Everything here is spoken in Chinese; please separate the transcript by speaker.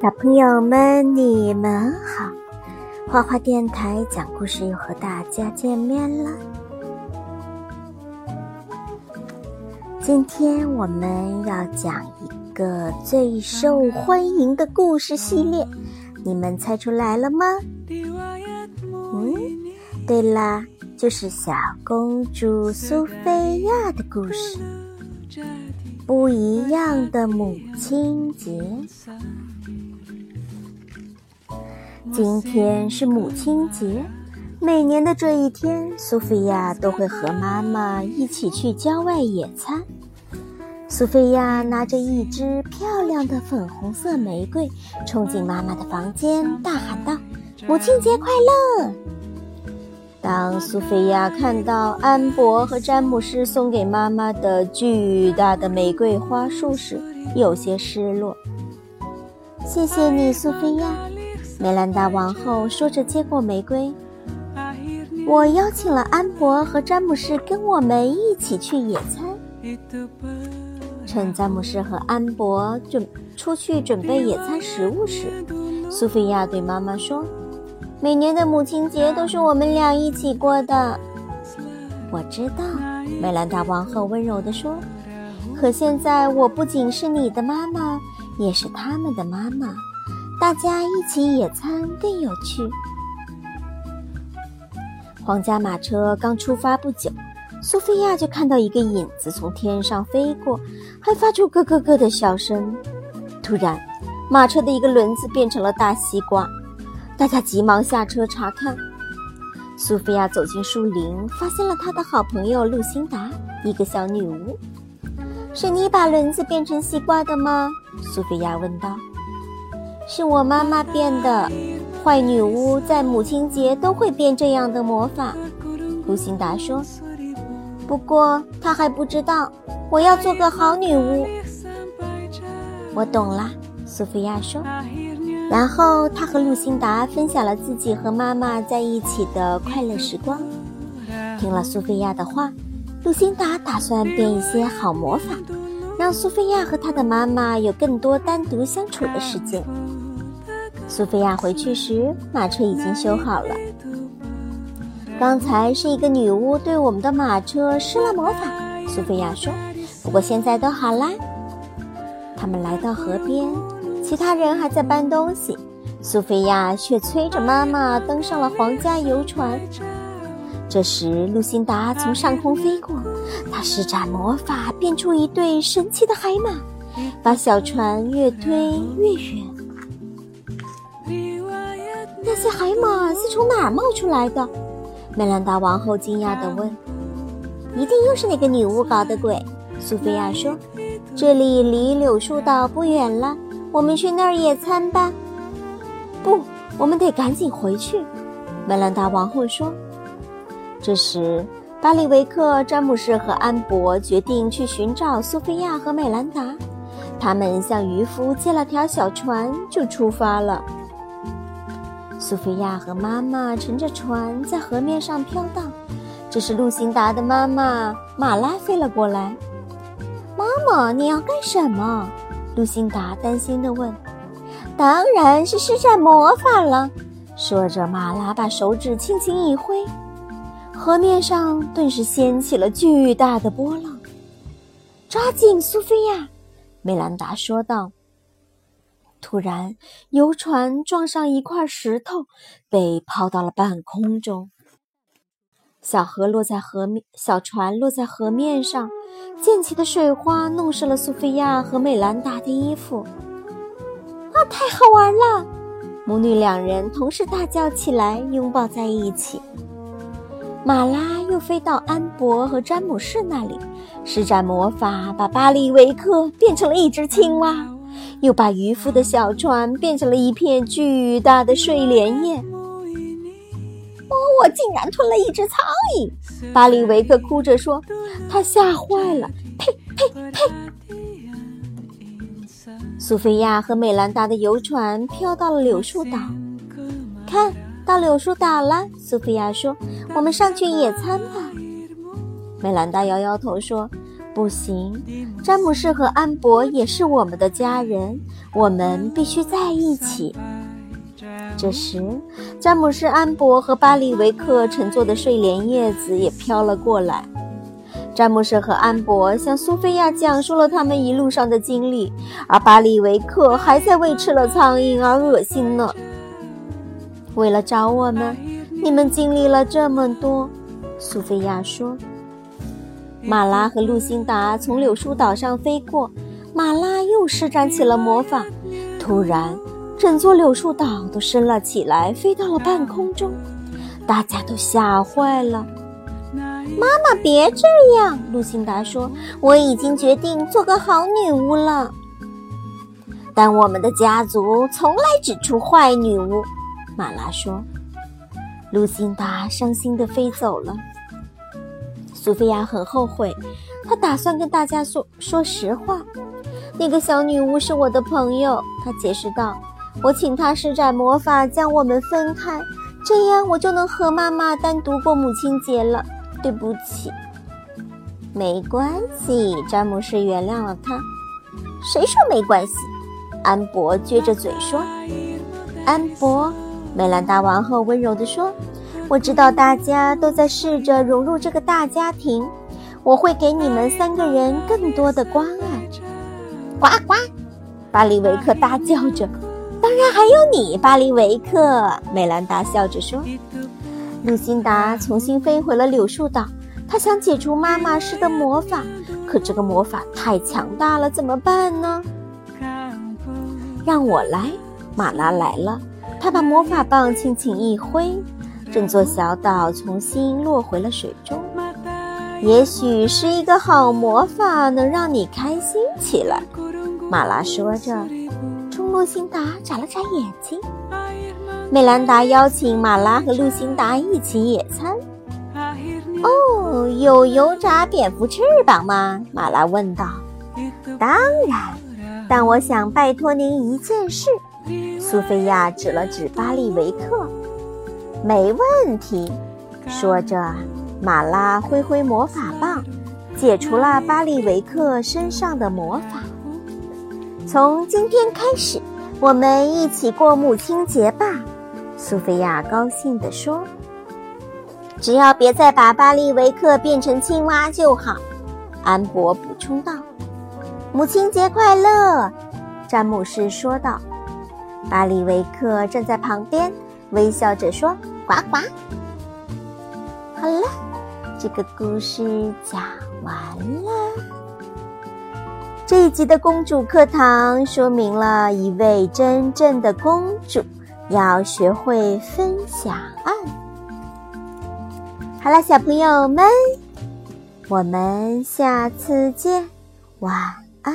Speaker 1: 小朋友们，你们好！花花电台讲故事又和大家见面了。今天我们要讲一个最受欢迎的故事系列，你们猜出来了吗？嗯，对啦，就是小公主苏菲亚的故事。不一样的母亲节。今天是母亲节，每年的这一天，苏菲亚都会和妈妈一起去郊外野餐。苏菲亚拿着一支漂亮的粉红色玫瑰，冲进妈妈的房间，大喊道：“母亲节快乐！”当苏菲亚看到安博和詹姆斯送给妈妈的巨大的玫瑰花束时，有些失落。谢谢你，苏菲亚。梅兰达王后说着，接过玫瑰。我邀请了安博和詹姆士跟我们一起去野餐。趁詹姆士和安博准出去准备野餐食物时，苏菲亚对妈妈说：“每年的母亲节都是我们俩一起过的。”我知道，梅兰达王后温柔地说。可现在我不仅是你的妈妈，也是他们的妈妈。大家一起野餐更有趣。皇家马车刚出发不久，苏菲亚就看到一个影子从天上飞过，还发出咯咯咯的笑声。突然，马车的一个轮子变成了大西瓜，大家急忙下车查看。苏菲亚走进树林，发现了她的好朋友露辛达，一个小女巫。是你把轮子变成西瓜的吗？苏菲亚问道。是我妈妈变的，坏女巫在母亲节都会变这样的魔法。露辛达说：“不过她还不知道，我要做个好女巫。”我懂了，苏菲亚说。然后她和露辛达分享了自己和妈妈在一起的快乐时光。听了苏菲亚的话，露辛达打算变一些好魔法，让苏菲亚和她的妈妈有更多单独相处的时间。苏菲亚回去时，马车已经修好了。刚才是一个女巫对我们的马车施了魔法，苏菲亚说。不过现在都好啦。他们来到河边，其他人还在搬东西，苏菲亚却催着妈妈登上了皇家游船。这时，露辛达从上空飞过，她施展魔法，变出一对神奇的海马，把小船越推越远。那些海马是从哪儿冒出来的？梅兰达王后惊讶地问。“一定又是那个女巫搞的鬼。”苏菲亚说。“这里离柳树岛不远了，我们去那儿野餐吧。”“不，我们得赶紧回去。”梅兰达王后说。这时，巴里维克、詹姆士和安博决定去寻找苏菲亚和美兰达。他们向渔夫借了条小船，就出发了。苏菲亚和妈妈乘着船在河面上飘荡。这时，露辛达的妈妈马拉飞了过来。“妈妈，你要干什么？”露辛达担心地问。“当然是施展魔法了。”说着，马拉把手指轻轻一挥，河面上顿时掀起了巨大的波浪。“抓紧，苏菲亚！”梅兰达说道。突然，游船撞上一块石头，被抛到了半空中。小河落在河面，小船落在河面上，溅起的水花弄湿了苏菲亚和美兰达的衣服。啊，太好玩了！母女两人同时大叫起来，拥抱在一起。马拉又飞到安博和詹姆士那里，施展魔法，把巴利维克变成了一只青蛙。又把渔夫的小船变成了一片巨大的睡莲叶。哦，我竟然吞了一只苍蝇！巴里维克哭着说：“他吓坏了。”呸呸呸！苏菲亚和美兰达的游船飘到了柳树岛。看到柳树岛了，苏菲亚说：“我们上去野餐吧。”美兰达摇摇头说：“不行，詹姆士和安博也是我们的家人，我们必须在一起。这时，詹姆士、安博和巴里维克乘坐的睡莲叶子也飘了过来。詹姆士和安博向苏菲亚讲述了他们一路上的经历，而巴里维克还在为吃了苍蝇而恶心呢。为了找我们，你们经历了这么多，苏菲亚说。马拉和露辛达从柳树岛上飞过，马拉又施展起了魔法。突然，整座柳树岛都升了起来，飞到了半空中，大家都吓坏了。妈妈，别这样！露辛达说：“我已经决定做个好女巫了。”但我们的家族从来只出坏女巫，马拉说。露辛达伤心地飞走了。苏菲亚很后悔，她打算跟大家说说实话。那个小女巫是我的朋友，她解释道：“我请她施展魔法将我们分开，这样我就能和妈妈单独过母亲节了。”对不起，没关系，詹姆士原谅了她。谁说没关系？安博撅着嘴说：“安博。”梅兰达王后温柔地说。我知道大家都在试着融入这个大家庭，我会给你们三个人更多的关爱。呱呱，巴里维克大叫着。当然还有你，巴里维克。美兰达笑着说。露辛达重新飞回了柳树岛，她想解除妈妈施的魔法，可这个魔法太强大了，怎么办呢？让我来，马拉来了。他把魔法棒轻轻一挥。整座小岛重新落回了水中。也许是一个好魔法，能让你开心起来。马拉说着，冲露辛达眨了眨眼睛。美兰达邀请马拉和露辛达一起野餐。哦，有油炸蝙蝠翅膀吗？马拉问道。当然，但我想拜托您一件事。苏菲亚指了指巴利维克。没问题，说着，马拉挥挥魔法棒，解除了巴利维克身上的魔法。从今天开始，我们一起过母亲节吧，苏菲亚高兴地说。只要别再把巴利维克变成青蛙就好，安博补充道。母亲节快乐，詹姆士说道。巴利维克站在旁边。微笑着说：“呱呱。”好了，这个故事讲完了。这一集的公主课堂说明了一位真正的公主要学会分享爱。好了，小朋友们，我们下次见，晚安。